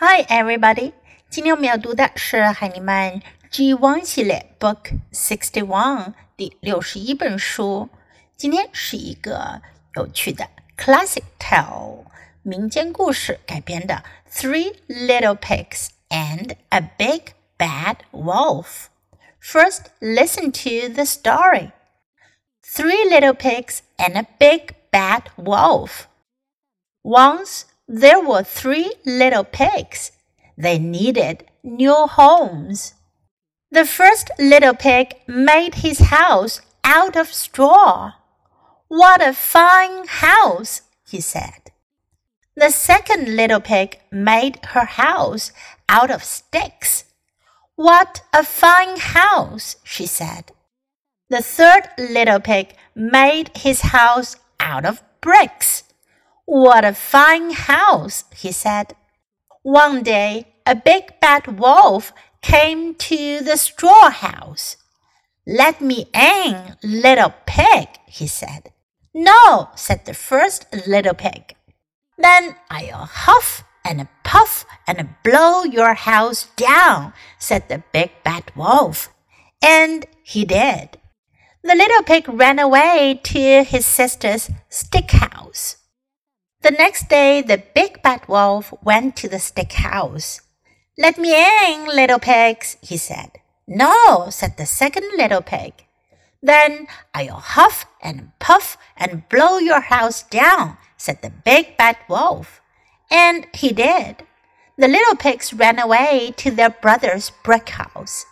Hi, everybody！今天我们要读的是海尼曼 G One 系列 Book Sixty One 第六十一本书。今天是一个有趣的 classic tale 民间故事改编的 Three Little Pigs and a Big Bad Wolf. First, listen to the story. Three little pigs and a big bad wolf. Once there were three little pigs. They needed new homes. The first little pig made his house out of straw. What a fine house, he said. The second little pig made her house out of sticks. What a fine house, she said. The third little pig made his house out of bricks. What a fine house, he said. One day, a big bad wolf came to the straw house. Let me in, little pig, he said. No, said the first little pig. Then I'll huff and puff and blow your house down, said the big bad wolf. And he did. The little pig ran away to his sister's stick house. The next day, the big bad wolf went to the stick house. Let me in, little pigs, he said. No, said the second little pig. Then I'll huff and puff and blow your house down, said the big bad wolf. And he did. The little pigs ran away to their brother's brick house.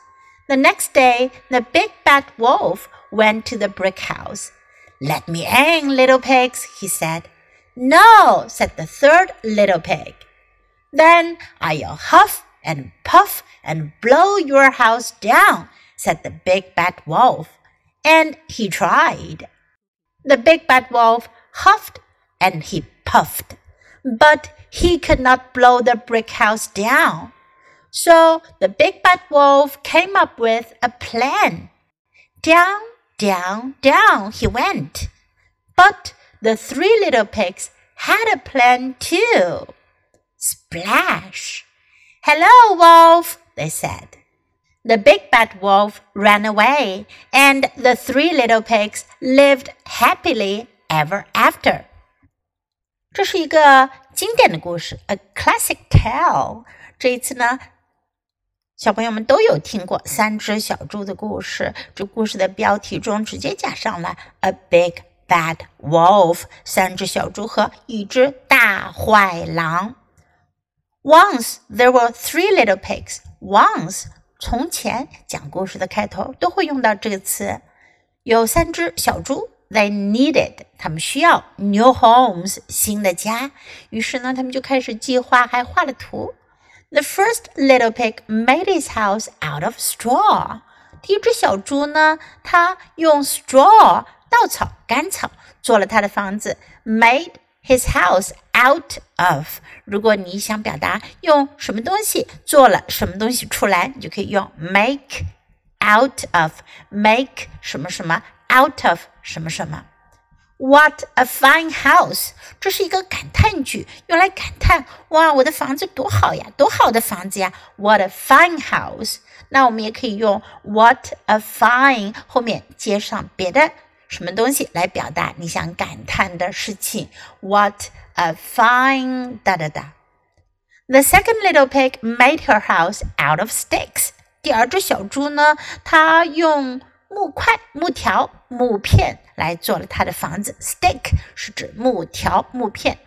The next day, the big bad wolf went to the brick house. Let me in, little pigs, he said. No, said the third little pig. Then I'll huff and puff and blow your house down, said the big bad wolf. And he tried. The big bad wolf huffed and he puffed, but he could not blow the brick house down. So the big bad wolf came up with a plan. Down, down, down he went. But the three little pigs had a plan too. Splash! Hello, wolf, they said. The big bad wolf ran away, and the three little pigs lived happily ever after. 这是一个经典的故事，a classic tale。这一次呢，小朋友们都有听过三只小猪的故事。这故事的标题中直接加上了 a big bad wolf，三只小猪和一只大坏狼。Once there were three little pigs. Once，从前讲故事的开头都会用到这个词。有三只小猪，they needed，他们需要 new homes，新的家。于是呢，他们就开始计划，还画了图。The first little pig made his house out of straw. 第一只小猪呢，它用 straw 稻草、干草做了他的房子，made his house out of。如果你想表达用什么东西做了什么东西出来，你就可以用 make out of，make 什么什么 out of 什么什么。What a fine house！这是一个感叹句，用来感叹哇，我的房子多好呀，多好的房子呀！What a fine house！那我们也可以用 What a fine 后面接上别的什么东西来表达你想感叹的事情？What a fine 哒哒哒。The second little pig made her house out of sticks。第二只小猪呢，它用木块、木条、木片来做了它的房子。Stick 是指木条、木片。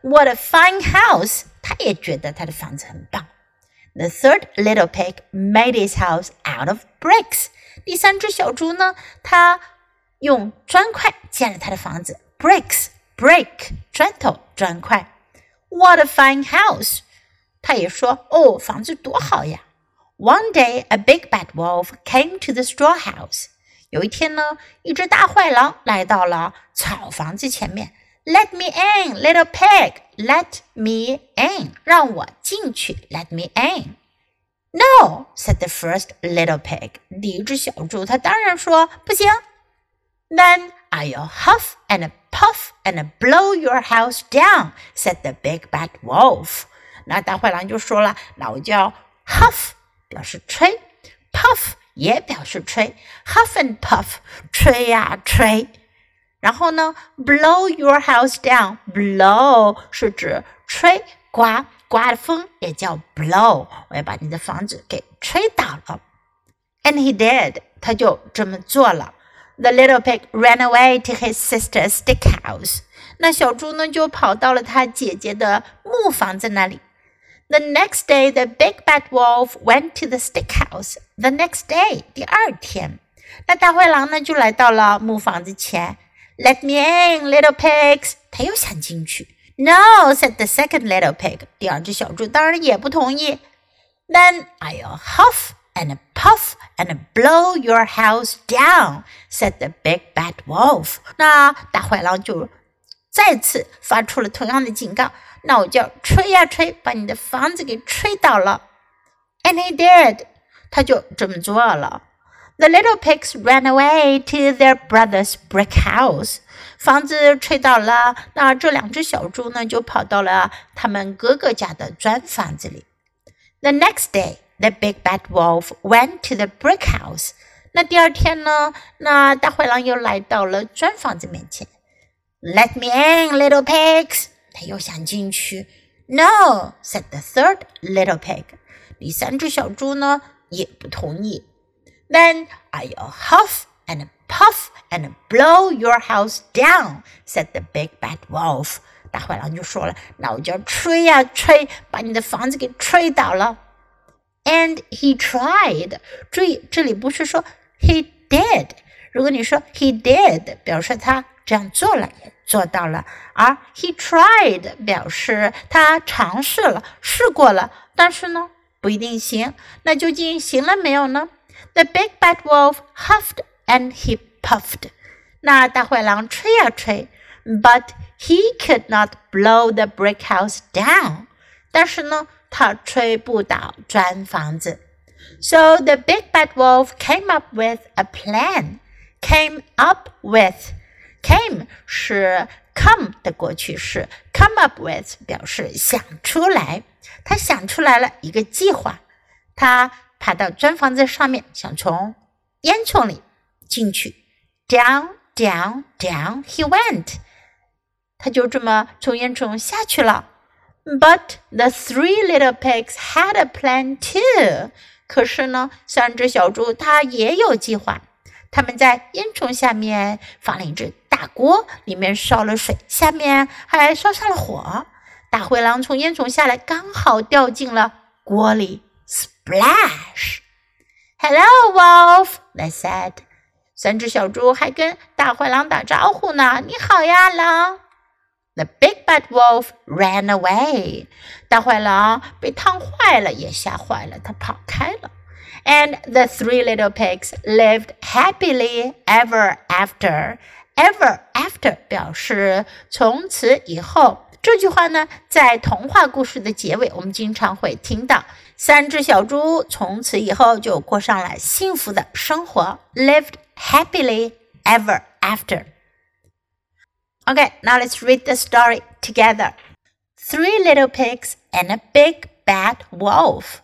What a fine house！它也觉得它的房子很棒。The third little pig made his house out of bricks。第三只小猪呢，它 用砖块建了他的房子，bricks brick 砖头砖块。What a fine house！他也说哦，房子多好呀。One day, a big bad wolf came to the straw house. 有一天呢，一只大坏狼来到了草房子前面。Let me in, little pig. Let me in. 让我进去。Let me in. No, said the first little pig. 第一只小猪，它当然说不行。then I'll huff and puff and blow your house down, said the big bad wolf. 那大坏狼就说了，那我叫 huff 表示吹，puff 也表示吹，huff and puff 吹呀吹。然后呢，blow your house down，blow 是指吹刮刮的风，也叫 blow，我要把你的房子给吹倒了。And he did，他就这么做了。 The little pig ran away to his sister's stick house。那小猪呢，就跑到了他姐姐的木房子那里。The next day, the big bad wolf went to the stick house. The next day，第二天，那大灰狼呢，就来到了木房子前。Let me in, little pigs。他又想进去。No, said the second little pig。第二只小猪当然也不同意。Then I'll huff and puff and blow your house down, said the big bad wolf。那大坏狼就再次发出了同样的警告。那我就吹呀吹，把你的房子给吹倒了。And he did，他就这么做了。The little pigs ran away to their brother's brick house。房子吹倒了，那这两只小猪呢，就跑到了他们哥哥家的砖房子里。The next day, the big bad wolf went to the brick house。那第二天呢，那大灰狼又来到了砖房子面前。Let me in, little pigs。他又想进去。No, said the third little pig。第三只小猪呢，也不同意。then I'll huff and puff and blow your house down," said the big bad wolf. 大灰狼就说了：“那我就要吹呀吹，把你的房子给吹倒了。” And he tried. 注意，这里不是说 he did。如果你说 he did，表示他这样做了，也做到了；而 he tried 表示他尝试了，试过了，但是呢，不一定行。那究竟行了没有呢？the big bad wolf huffed and he puffed. 那大灰狼吹呀吹，but he could not blow the brick house down. 但是呢， 他吹不倒砖房子。So the big bad wolf came up with a plan. Came up with came 是 come 的过去式，come up with 表示想出来。他想出来了一个计划，他爬到砖房子上面，想从烟囱里进去。Down, down, down he went。他就这么从烟囱下去了。But the three little pigs had a plan too。可是呢，三只小猪它也有计划。他们在烟囱下面放了一只大锅，里面烧了水，下面还烧上了火。大灰狼从烟囱下来，刚好掉进了锅里。Splash! Hello, Wolf, they said. 三只小猪还跟大灰狼打招呼呢。你好呀，狼。The big bad wolf ran away. 大坏狼被烫坏了，也吓坏了，他跑开了。And the three little pigs lived happily ever after. Ever after 表示从此以后。这句话呢，在童话故事的结尾，我们经常会听到。三只小猪从此以后就过上了幸福的生活，lived happily ever after. Okay, now let's read the story together. Three little pigs and a big bad wolf.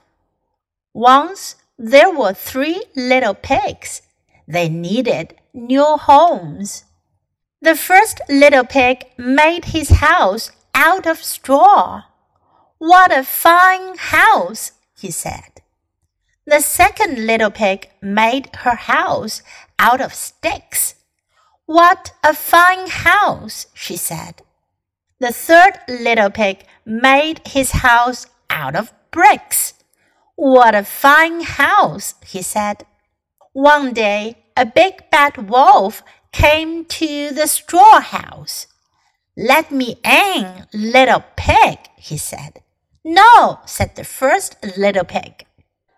Once there were three little pigs. They needed new homes. The first little pig made his house out of straw. What a fine house, he said. The second little pig made her house out of sticks. What a fine house, she said. The third little pig made his house out of bricks. What a fine house, he said. One day, a big bad wolf came to the straw house. Let me in, little pig, he said. No, said the first little pig.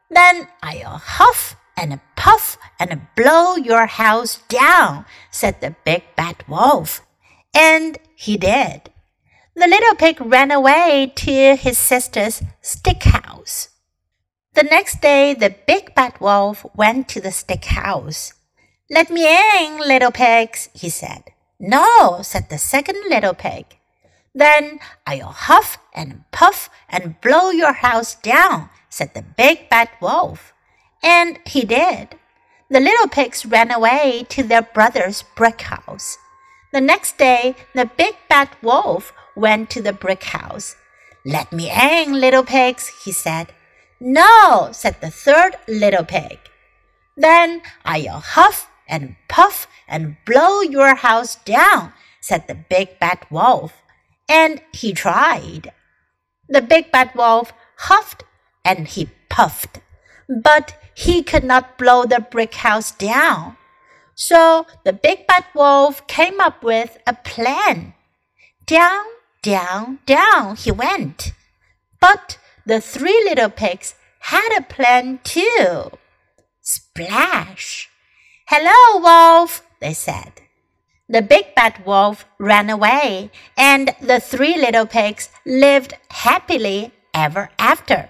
Then I'll huff and puff and blow your house down, said the big bad wolf. And he did. The little pig ran away to his sister's stick house. The next day, the big bad wolf went to the stick house. Let me in, little pigs, he said. No, said the second little pig. Then I'll huff and puff and blow your house down, said the big bad wolf. And he did. The little pigs ran away to their brother's brick house. The next day, the big bad wolf went to the brick house. Let me in, little pigs, he said. No, said the third little pig. Then I'll huff and puff and blow your house down, said the big bad wolf. And he tried. The big bad wolf huffed and he puffed, but he could not blow the brick house down. So the big bad wolf came up with a plan. Down, down, down he went. But the three little pigs had a plan too. Splash! Hello, wolf, they said. The big bad wolf ran away, and the three little pigs lived happily ever after.